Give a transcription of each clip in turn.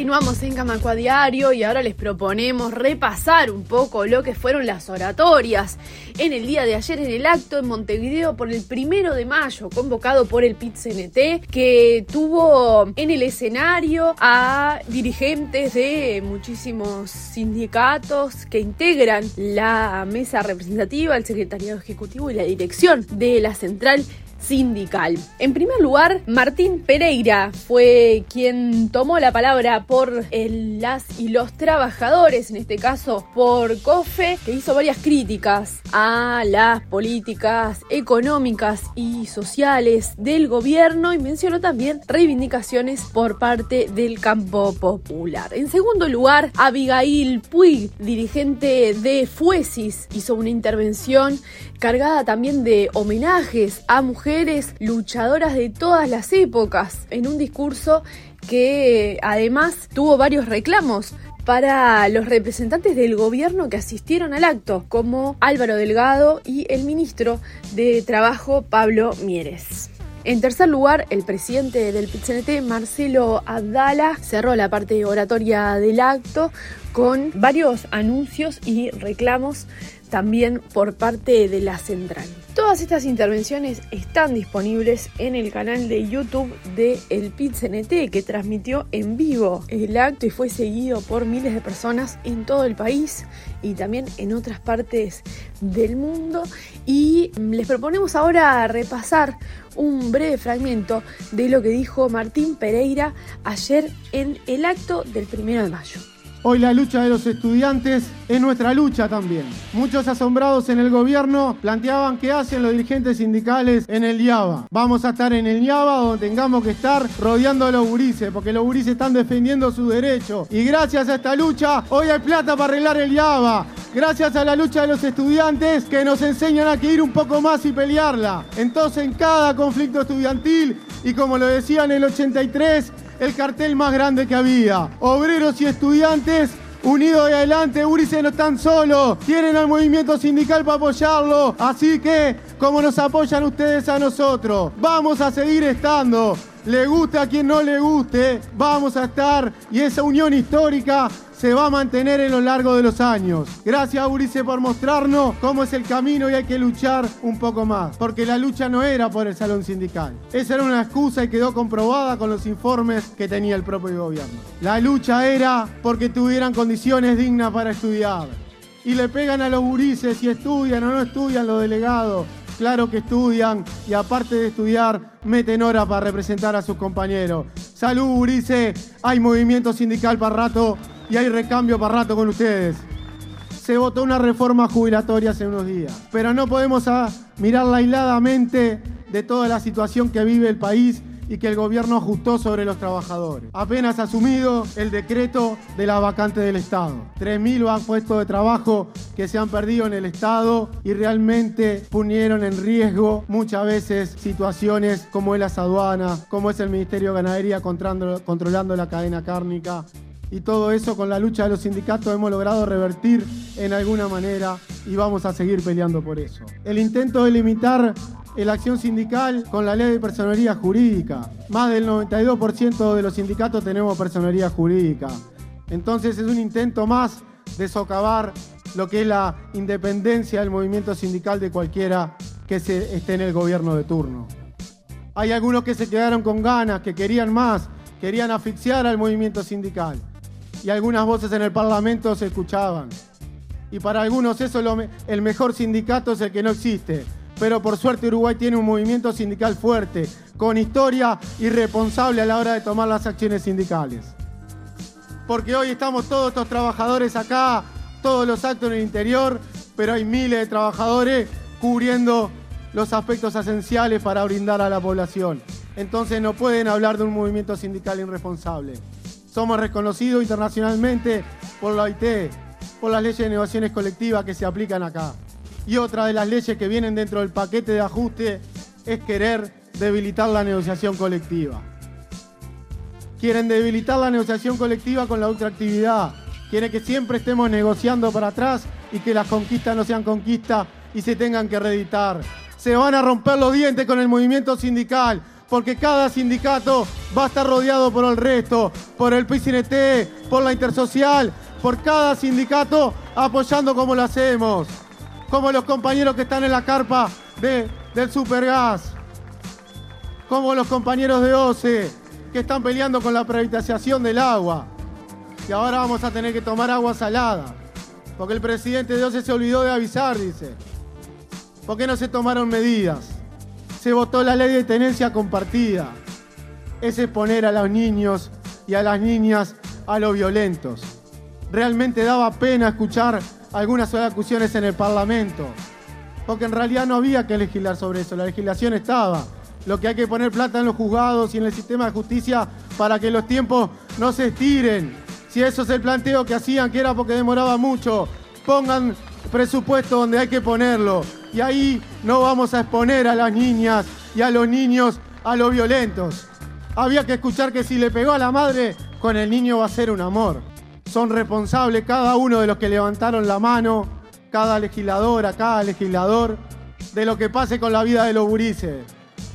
Continuamos en Camacua Diario y ahora les proponemos repasar un poco lo que fueron las oratorias en el día de ayer en el acto en Montevideo por el primero de mayo, convocado por el PIT-CNT, que tuvo en el escenario a dirigentes de muchísimos sindicatos que integran la mesa representativa, el secretariado ejecutivo y la dirección de la central sindical. En primer lugar, Martín Pereira fue quien tomó la palabra por el, las y los trabajadores, en este caso por COFE, que hizo varias críticas a las políticas económicas y sociales del gobierno y mencionó también reivindicaciones por parte del campo popular. En segundo lugar, Abigail Puig, dirigente de Fuesis, hizo una intervención cargada también de homenajes a mujeres luchadoras de todas las épocas, en un discurso que además tuvo varios reclamos para los representantes del gobierno que asistieron al acto, como Álvaro Delgado y el ministro de Trabajo Pablo Mieres. En tercer lugar, el presidente del PCNT, Marcelo Abdala, cerró la parte oratoria del acto con varios anuncios y reclamos también por parte de la central. Todas estas intervenciones están disponibles en el canal de YouTube de El pit que transmitió en vivo el acto y fue seguido por miles de personas en todo el país y también en otras partes del mundo. Y les proponemos ahora repasar un breve fragmento de lo que dijo Martín Pereira ayer en el acto del primero de mayo. Hoy la lucha de los estudiantes es nuestra lucha también. Muchos asombrados en el gobierno planteaban qué hacen los dirigentes sindicales en el IABA. Vamos a estar en el IABA donde tengamos que estar rodeando a los gurises, porque los gurises están defendiendo su derecho. Y gracias a esta lucha, hoy hay plata para arreglar el IABA. Gracias a la lucha de los estudiantes que nos enseñan a que ir un poco más y pelearla. Entonces en cada conflicto estudiantil, y como lo decía en el 83, el cartel más grande que había. Obreros y estudiantes unidos de adelante, Urice no están solos, tienen al movimiento sindical para apoyarlo, así que como nos apoyan ustedes a nosotros, vamos a seguir estando. Le guste a quien no le guste, vamos a estar y esa unión histórica se va a mantener en lo largo de los años. Gracias, Urice, por mostrarnos cómo es el camino y hay que luchar un poco más. Porque la lucha no era por el salón sindical. Esa era una excusa y quedó comprobada con los informes que tenía el propio gobierno. La lucha era porque tuvieran condiciones dignas para estudiar. Y le pegan a los gurises si estudian o no estudian los delegados. Claro que estudian y aparte de estudiar, meten horas para representar a sus compañeros. Salud, Urice. Hay movimiento sindical para rato y hay recambio para rato con ustedes. Se votó una reforma jubilatoria hace unos días, pero no podemos mirarla aisladamente de toda la situación que vive el país y que el gobierno ajustó sobre los trabajadores. Apenas asumido el decreto de la vacante del Estado. 3.000 puestos de trabajo que se han perdido en el Estado y realmente pusieron en riesgo muchas veces situaciones como es las aduanas, como es el Ministerio de Ganadería controlando la cadena cárnica y todo eso con la lucha de los sindicatos hemos logrado revertir en alguna manera y vamos a seguir peleando por eso. El intento de limitar la acción sindical con la ley de personería jurídica. Más del 92% de los sindicatos tenemos personería jurídica. Entonces es un intento más de socavar lo que es la independencia del movimiento sindical de cualquiera que se esté en el gobierno de turno. Hay algunos que se quedaron con ganas, que querían más, querían asfixiar al movimiento sindical y algunas voces en el Parlamento se escuchaban. Y para algunos eso el mejor sindicato es el que no existe. Pero por suerte Uruguay tiene un movimiento sindical fuerte, con historia y responsable a la hora de tomar las acciones sindicales. Porque hoy estamos todos estos trabajadores acá, todos los actos en el interior, pero hay miles de trabajadores cubriendo los aspectos esenciales para brindar a la población. Entonces no pueden hablar de un movimiento sindical irresponsable. Somos reconocidos internacionalmente por la OIT, por las leyes de negociaciones colectivas que se aplican acá. Y otra de las leyes que vienen dentro del paquete de ajuste es querer debilitar la negociación colectiva. Quieren debilitar la negociación colectiva con la ultraactividad. Quieren que siempre estemos negociando para atrás y que las conquistas no sean conquistas y se tengan que reeditar. Se van a romper los dientes con el movimiento sindical porque cada sindicato va a estar rodeado por el resto, por el PCNT, por la Intersocial, por cada sindicato apoyando como lo hacemos, como los compañeros que están en la carpa de, del Supergas, como los compañeros de OCE que están peleando con la privatización del agua. Y ahora vamos a tener que tomar agua salada, porque el presidente de OCE se olvidó de avisar, dice. ¿Por qué no se tomaron medidas? Se votó la ley de tenencia compartida. Es exponer a los niños y a las niñas a los violentos. Realmente daba pena escuchar algunas acusaciones en el Parlamento, porque en realidad no había que legislar sobre eso, la legislación estaba. Lo que hay que poner plata en los juzgados y en el sistema de justicia para que los tiempos no se estiren. Si eso es el planteo que hacían, que era porque demoraba mucho, pongan presupuesto donde hay que ponerlo. Y ahí no vamos a exponer a las niñas y a los niños a los violentos. Había que escuchar que si le pegó a la madre, con el niño va a ser un amor. Son responsables cada uno de los que levantaron la mano, cada legisladora, cada legislador, de lo que pase con la vida de los gurises.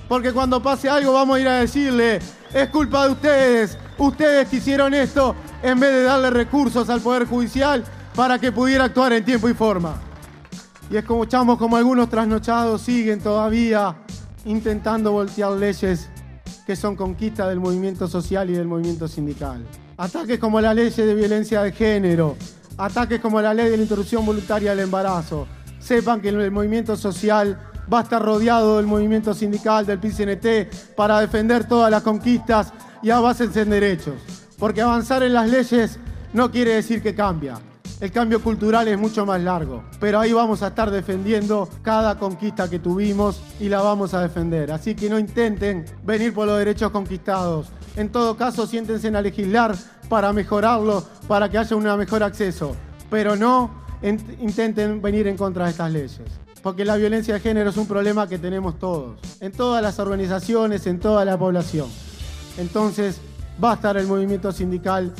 Porque cuando pase algo vamos a ir a decirle, es culpa de ustedes, ustedes que hicieron esto en vez de darle recursos al Poder Judicial para que pudiera actuar en tiempo y forma. Y escuchamos como algunos trasnochados siguen todavía intentando voltear leyes que son conquista del movimiento social y del movimiento sindical. Ataques como la ley de violencia de género, ataques como la ley de la interrupción voluntaria del embarazo. Sepan que el movimiento social va a estar rodeado del movimiento sindical, del PCNT, para defender todas las conquistas y avances en derechos. Porque avanzar en las leyes no quiere decir que cambia. El cambio cultural es mucho más largo, pero ahí vamos a estar defendiendo cada conquista que tuvimos y la vamos a defender. Así que no intenten venir por los derechos conquistados. En todo caso, siéntense a legislar para mejorarlo, para que haya un mejor acceso, pero no intenten venir en contra de estas leyes. Porque la violencia de género es un problema que tenemos todos, en todas las organizaciones, en toda la población. Entonces, va a estar el movimiento sindical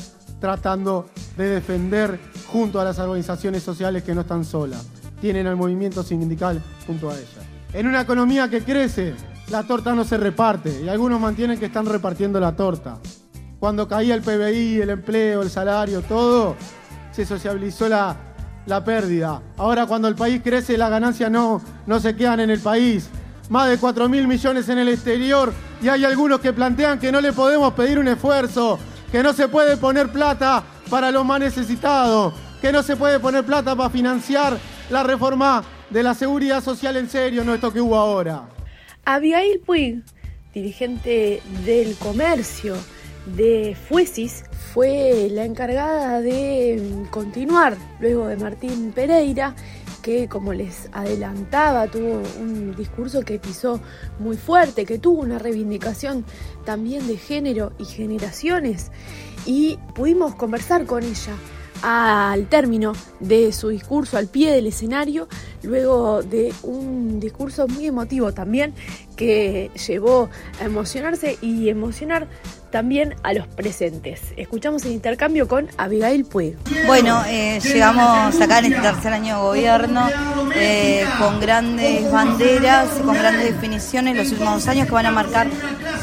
tratando de defender junto a las organizaciones sociales que no están solas. Tienen al movimiento sindical junto a ellas. En una economía que crece, la torta no se reparte y algunos mantienen que están repartiendo la torta. Cuando caía el PBI, el empleo, el salario, todo, se sociabilizó la, la pérdida. Ahora cuando el país crece, las ganancias no, no se quedan en el país. Más de 4 mil millones en el exterior y hay algunos que plantean que no le podemos pedir un esfuerzo que no se puede poner plata para los más necesitados, que no se puede poner plata para financiar la reforma de la seguridad social en serio, no esto que hubo ahora. Abigail Puig, dirigente del comercio de Fuesis, fue la encargada de continuar luego de Martín Pereira que, como les adelantaba, tuvo un discurso que pisó muy fuerte, que tuvo una reivindicación también de género y generaciones. Y pudimos conversar con ella al término de su discurso al pie del escenario, luego de un discurso muy emotivo también que llevó a emocionarse y emocionar también a los presentes. Escuchamos el intercambio con Abigail Puig. Bueno, eh, llegamos acá en este tercer año de gobierno eh, con grandes banderas, con grandes definiciones los últimos años que van a marcar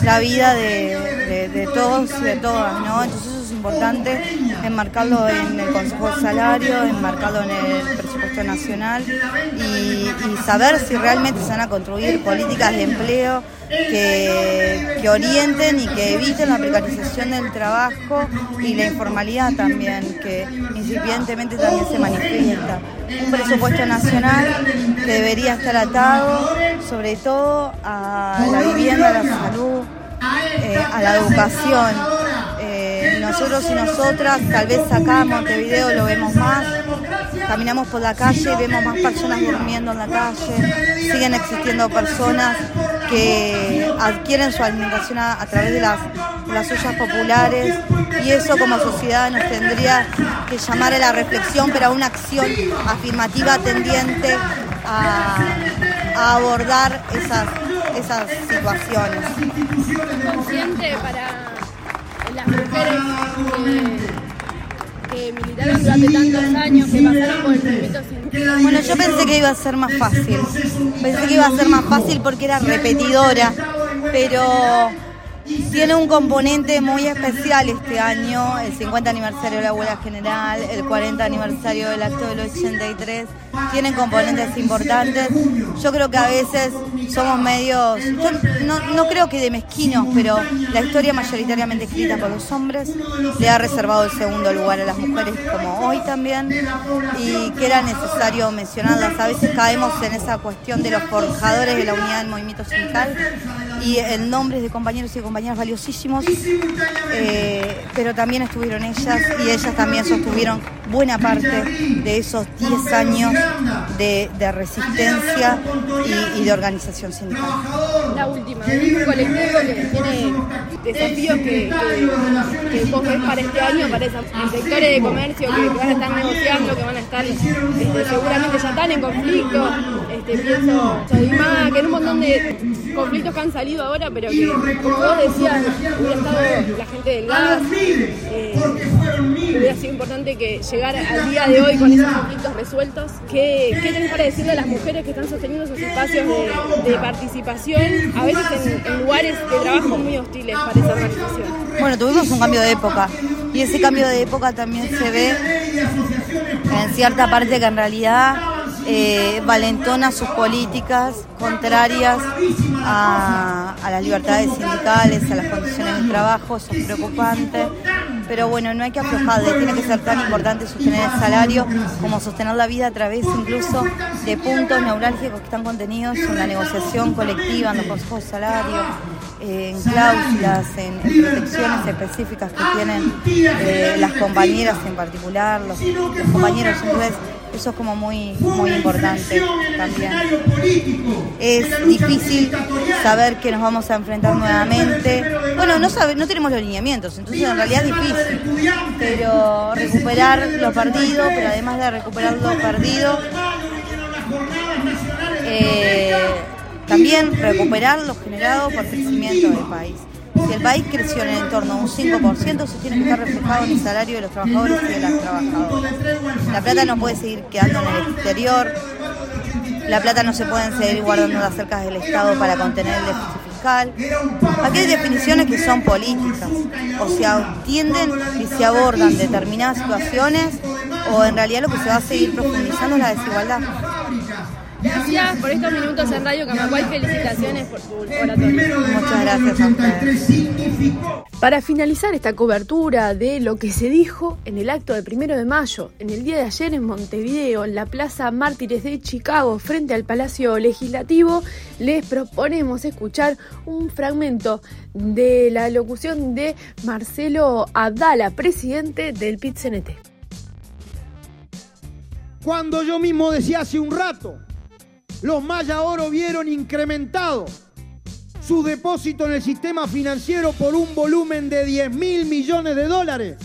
la vida de, todos y de todas, ¿no? Entonces eso es importante, enmarcarlo en el Consejo de Salario, enmarcarlo en el presupuesto nacional y, saber si realmente se van a construir políticas de empleo que, que orienten y que eviten la precarización del trabajo y la informalidad también, que incipientemente también se manifiesta. Un presupuesto nacional que debería estar atado sobre todo a la vivienda, a la salud, eh, a la educación. Nosotros y nosotras, tal vez acá en Montevideo lo vemos más, caminamos por la calle, vemos más personas durmiendo en la calle, siguen existiendo personas que adquieren su alimentación a, través de las, las ollas populares. Y eso como sociedad nos tendría que llamar a la reflexión, pero a una acción afirmativa tendiente a, abordar esas, esas situaciones. Para las mujeres que, militaron durante tantos años, que pasaron por el movimiento bueno, yo pensé que iba a ser más fácil. Pensé que iba a ser más fácil porque era repetidora. pero tiene un componente muy especial este año, el 50 aniversario de la Huelga General, el 40 aniversario del acto del 83, tienen componentes importantes. Yo creo que a veces somos medios, yo no, creo que de mezquinos, pero la historia mayoritariamente escrita por los hombres le ha reservado el segundo lugar a las mujeres como hoy también y que era necesario mencionarlas. A veces caemos en esa cuestión de los forjadores de la unidad del movimiento sindical y en nombres de compañeros y compañeras valiosísimos, eh, pero también estuvieron ellas y ellas también sostuvieron buena parte de esos 10 años de, resistencia y, de organización sindical. La última, un colectivo que tiene desafíos que, que, vos ves para este año, para esos sectores de comercio que, van a estar negociando, que van a estar, este, seguramente ya están en conflicto, este, pienso, que en un montón de conflictos que han salido ahora, pero que, como vos decías, hubiera estado la gente del gas, eh, hubiera sido importante que llegara al día de hoy con esos conflictos resueltos. ¿Qué, qué tenés para decirle a las mujeres que están sosteniendo esos espacios de, participación, a veces en, lugares de trabajo muy hostiles para esa organización? Bueno, tuvimos un cambio de época. Y ese cambio de época también se ve en cierta parte que en realidad eh, valentona sus políticas contrarias a, las libertades sindicales, a las condiciones de trabajo, eso es preocupante. Pero bueno, no hay que aflojarle, tiene que ser tan importante sostener el salario como sostener la vida a través incluso de puntos neurálgicos que están contenidos en la negociación colectiva, en los consejos de salario, en cláusulas, en, protecciones específicas que tienen eh, las compañeras en particular, los, los compañeros. Entonces, eso es como muy, muy importante también. Es difícil saber que nos vamos a enfrentar nuevamente. Bueno, no, sabe, no tenemos los lineamientos, entonces en realidad es difícil. Pero recuperar lo perdido, pero además de recuperar lo perdido, eh, también recuperar lo generado por crecimiento del país. Si el país creció en el entorno un 5%, se tiene que estar reflejado en el salario de los trabajadores y de las trabajadoras. La plata no puede seguir quedando en el exterior, la plata no se pueden seguir guardando las cercas del Estado para contener el déficit fiscal. Aquí hay definiciones que son políticas, o se atienden y se abordan determinadas situaciones, o en realidad lo que se va a seguir profundizando es la desigualdad. Gracias por estos minutos en Radio Camacuay. Felicitaciones por tu oratorio. Muchas gracias a Para finalizar esta cobertura de lo que se dijo en el acto del primero de mayo, en el día de ayer en Montevideo, en la Plaza Mártires de Chicago, frente al Palacio Legislativo, les proponemos escuchar un fragmento de la locución de Marcelo Abdala, presidente del PIT-CNT. Cuando yo mismo decía hace un rato los Maya Oro vieron incrementado su depósito en el sistema financiero por un volumen de 10 mil millones de dólares,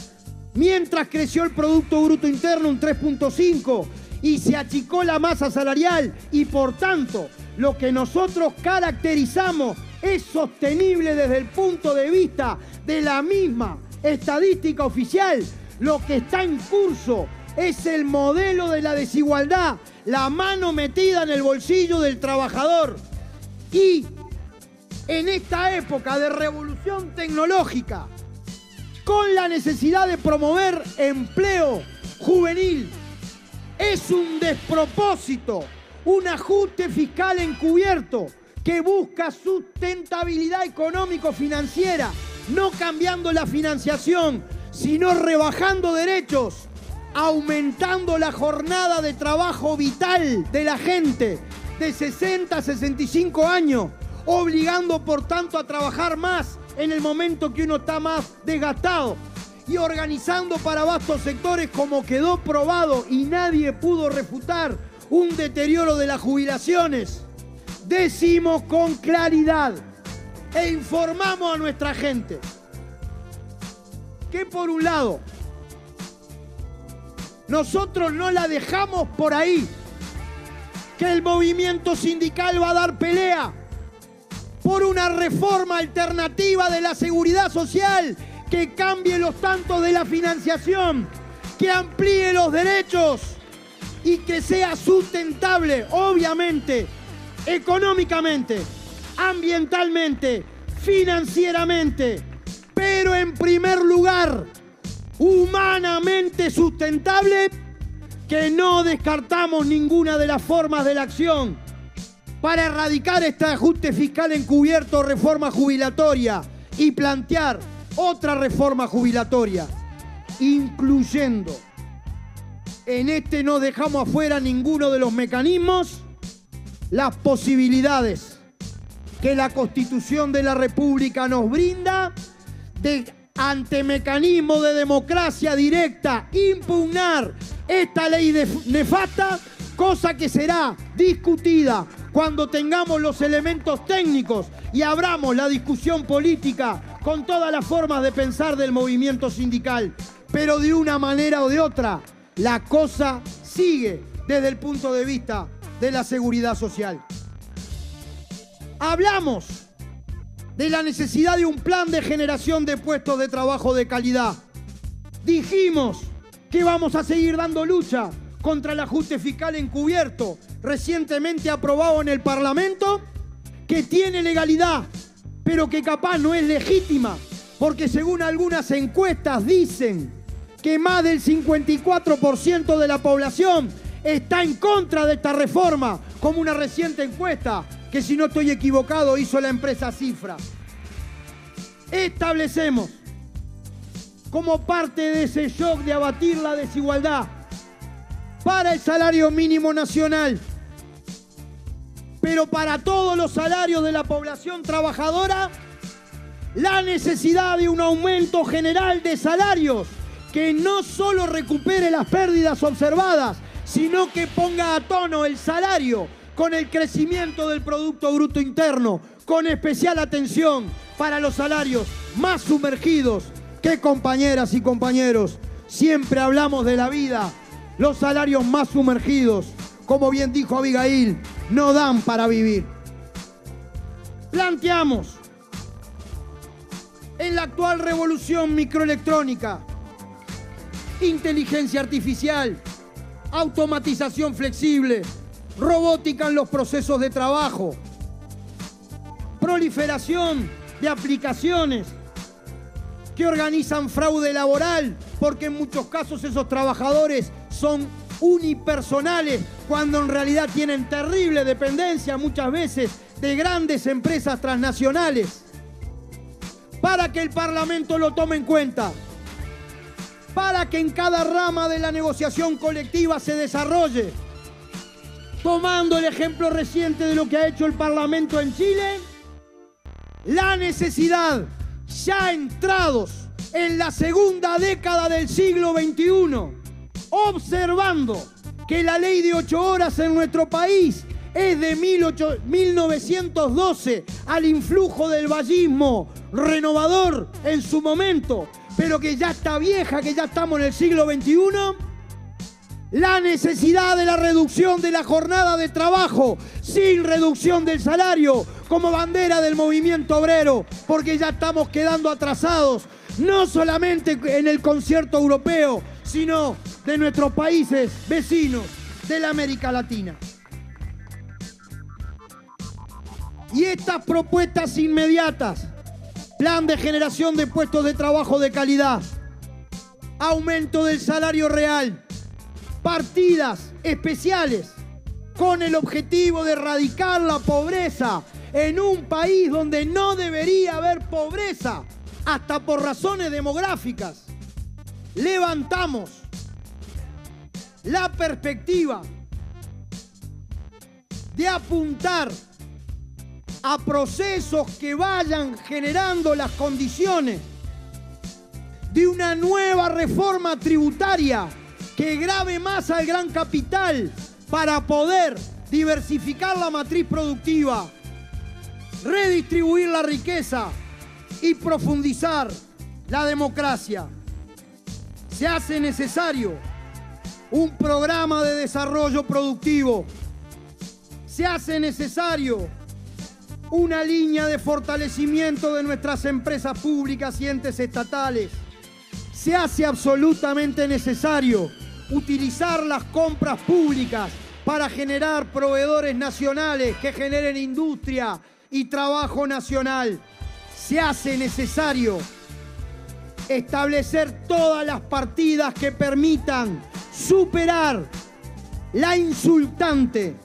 mientras creció el Producto Bruto Interno un 3.5 y se achicó la masa salarial y por tanto lo que nosotros caracterizamos es sostenible desde el punto de vista de la misma estadística oficial. Lo que está en curso es el modelo de la desigualdad la mano metida en el bolsillo del trabajador. Y en esta época de revolución tecnológica, con la necesidad de promover empleo juvenil, es un despropósito, un ajuste fiscal encubierto que busca sustentabilidad económico-financiera, no cambiando la financiación, sino rebajando derechos aumentando la jornada de trabajo vital de la gente de 60 a 65 años, obligando por tanto a trabajar más en el momento que uno está más desgastado y organizando para vastos sectores como quedó probado y nadie pudo refutar un deterioro de las jubilaciones. Decimos con claridad e informamos a nuestra gente que por un lado nosotros no la dejamos por ahí. Que el movimiento sindical va a dar pelea por una reforma alternativa de la seguridad social que cambie los tantos de la financiación, que amplíe los derechos y que sea sustentable, obviamente, económicamente, ambientalmente, financieramente, pero en primer lugar, humanamente sustentable, que no descartamos ninguna de las formas de la acción para erradicar este ajuste fiscal encubierto, reforma jubilatoria y plantear otra reforma jubilatoria, incluyendo, en este no dejamos afuera ninguno de los mecanismos, las posibilidades que la Constitución de la República nos brinda de ante mecanismo de democracia directa impugnar esta ley nefasta, cosa que será discutida cuando tengamos los elementos técnicos y abramos la discusión política con todas las formas de pensar del movimiento sindical. Pero de una manera o de otra, la cosa sigue desde el punto de vista de la seguridad social. Hablamos de la necesidad de un plan de generación de puestos de trabajo de calidad. Dijimos que vamos a seguir dando lucha contra el ajuste fiscal encubierto recientemente aprobado en el Parlamento, que tiene legalidad, pero que capaz no es legítima, porque según algunas encuestas dicen que más del 54% de la población está en contra de esta reforma, como una reciente encuesta que si no estoy equivocado hizo la empresa Cifra. Establecemos como parte de ese shock de abatir la desigualdad para el salario mínimo nacional, pero para todos los salarios de la población trabajadora, la necesidad de un aumento general de salarios que no solo recupere las pérdidas observadas, sino que ponga a tono el salario con el crecimiento del Producto Bruto Interno, con especial atención para los salarios más sumergidos. Que compañeras y compañeros, siempre hablamos de la vida, los salarios más sumergidos, como bien dijo Abigail, no dan para vivir. Planteamos en la actual revolución microelectrónica, inteligencia artificial, automatización flexible, robótica en los procesos de trabajo, proliferación de aplicaciones que organizan fraude laboral, porque en muchos casos esos trabajadores son unipersonales, cuando en realidad tienen terrible dependencia muchas veces de grandes empresas transnacionales, para que el Parlamento lo tome en cuenta, para que en cada rama de la negociación colectiva se desarrolle tomando el ejemplo reciente de lo que ha hecho el Parlamento en Chile, la necesidad, ya entrados en la segunda década del siglo XXI, observando que la ley de ocho horas en nuestro país es de 1912 al influjo del vallismo renovador en su momento, pero que ya está vieja, que ya estamos en el siglo XXI, la necesidad de la reducción de la jornada de trabajo sin reducción del salario como bandera del movimiento obrero, porque ya estamos quedando atrasados, no solamente en el concierto europeo, sino de nuestros países vecinos de la América Latina. Y estas propuestas inmediatas, plan de generación de puestos de trabajo de calidad, aumento del salario real, partidas especiales con el objetivo de erradicar la pobreza en un país donde no debería haber pobreza, hasta por razones demográficas. Levantamos la perspectiva de apuntar a procesos que vayan generando las condiciones de una nueva reforma tributaria que grave más al gran capital para poder diversificar la matriz productiva, redistribuir la riqueza y profundizar la democracia. Se hace necesario un programa de desarrollo productivo. Se hace necesario una línea de fortalecimiento de nuestras empresas públicas y entes estatales. Se hace absolutamente necesario utilizar las compras públicas para generar proveedores nacionales que generen industria y trabajo nacional. se hace necesario establecer todas las partidas que permitan superar la insultante,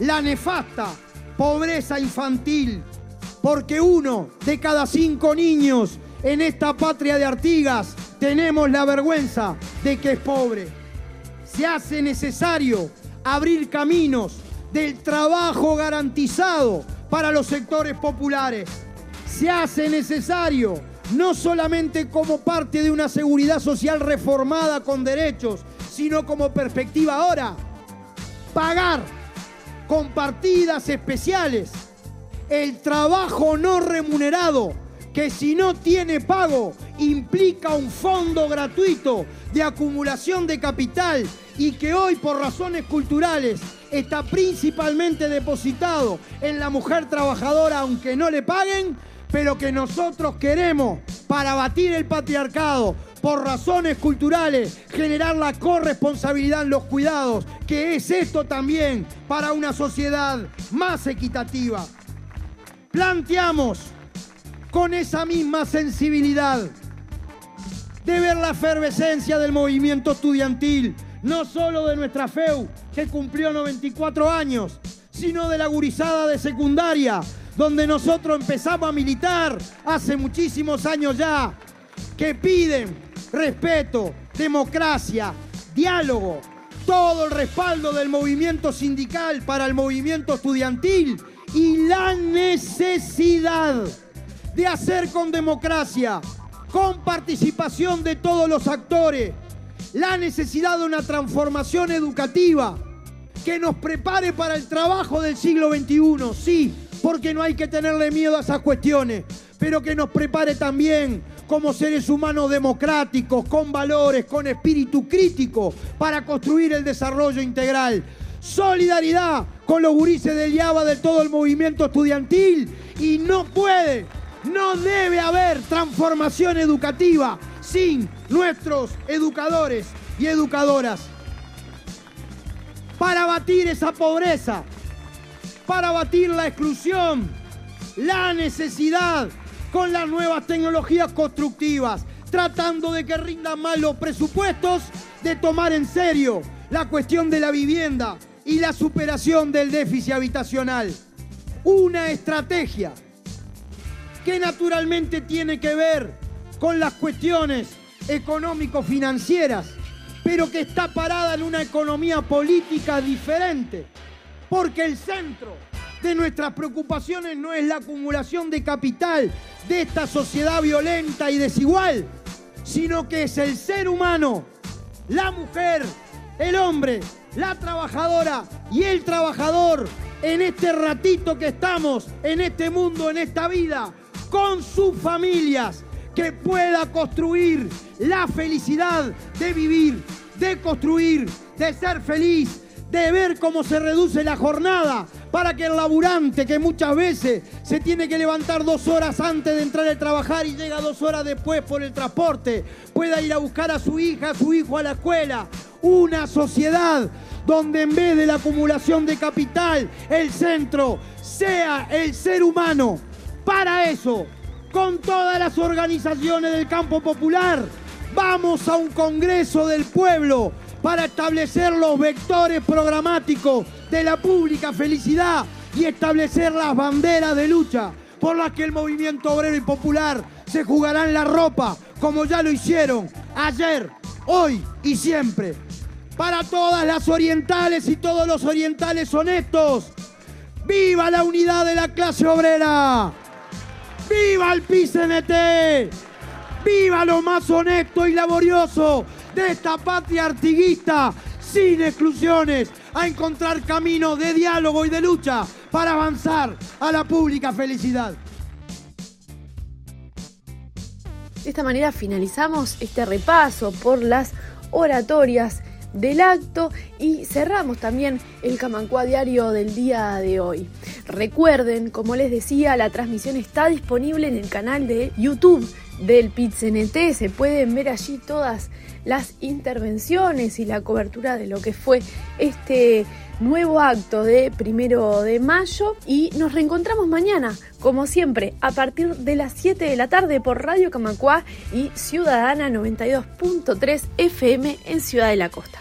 la nefasta pobreza infantil, porque uno de cada cinco niños en esta patria de Artigas tenemos la vergüenza de que es pobre. Se hace necesario abrir caminos del trabajo garantizado para los sectores populares. Se hace necesario, no solamente como parte de una seguridad social reformada con derechos, sino como perspectiva ahora, pagar con partidas especiales el trabajo no remunerado, que si no tiene pago implica un fondo gratuito de acumulación de capital y que hoy por razones culturales está principalmente depositado en la mujer trabajadora aunque no le paguen, pero que nosotros queremos para batir el patriarcado, por razones culturales, generar la corresponsabilidad en los cuidados, que es esto también para una sociedad más equitativa. Planteamos con esa misma sensibilidad de ver la efervescencia del movimiento estudiantil, no solo de nuestra FEU, que cumplió 94 años, sino de la gurizada de secundaria, donde nosotros empezamos a militar hace muchísimos años ya, que piden respeto, democracia, diálogo, todo el respaldo del movimiento sindical para el movimiento estudiantil y la necesidad de hacer con democracia, con participación de todos los actores, la necesidad de una transformación educativa que nos prepare para el trabajo del siglo XXI, sí, porque no hay que tenerle miedo a esas cuestiones, pero que nos prepare también como seres humanos democráticos, con valores, con espíritu crítico, para construir el desarrollo integral. Solidaridad con los gurises del IABA de todo el movimiento estudiantil y no puede, no debe haber transformación educativa sin nuestros educadores y educadoras. Para batir esa pobreza, para batir la exclusión, la necesidad con las nuevas tecnologías constructivas, tratando de que rindan más los presupuestos, de tomar en serio la cuestión de la vivienda y la superación del déficit habitacional. Una estrategia que naturalmente tiene que ver con las cuestiones económico-financieras, pero que está parada en una economía política diferente, porque el centro de nuestras preocupaciones no es la acumulación de capital de esta sociedad violenta y desigual, sino que es el ser humano, la mujer, el hombre, la trabajadora y el trabajador en este ratito que estamos, en este mundo, en esta vida, con sus familias, que pueda construir la felicidad de vivir, de construir, de ser feliz, de ver cómo se reduce la jornada para que el laburante que muchas veces se tiene que levantar dos horas antes de entrar a trabajar y llega dos horas después por el transporte, pueda ir a buscar a su hija, a su hijo a la escuela. Una sociedad donde en vez de la acumulación de capital, el centro sea el ser humano. Para eso, con todas las organizaciones del campo popular, vamos a un Congreso del Pueblo para establecer los vectores programáticos de la pública felicidad y establecer las banderas de lucha por las que el movimiento obrero y popular se jugarán la ropa, como ya lo hicieron ayer, hoy y siempre. Para todas las orientales y todos los orientales honestos, ¡viva la unidad de la clase obrera! ¡Viva el PCNT! ¡Viva lo más honesto y laborioso! de esta patria artiguista, sin exclusiones, a encontrar caminos de diálogo y de lucha para avanzar a la pública felicidad. De esta manera finalizamos este repaso por las oratorias del acto y cerramos también el Camancua Diario del día de hoy. Recuerden, como les decía, la transmisión está disponible en el canal de YouTube del PITCNT. Se pueden ver allí todas las intervenciones y la cobertura de lo que fue este nuevo acto de primero de mayo y nos reencontramos mañana, como siempre, a partir de las 7 de la tarde por Radio Camacuá y Ciudadana 92.3 FM en Ciudad de la Costa.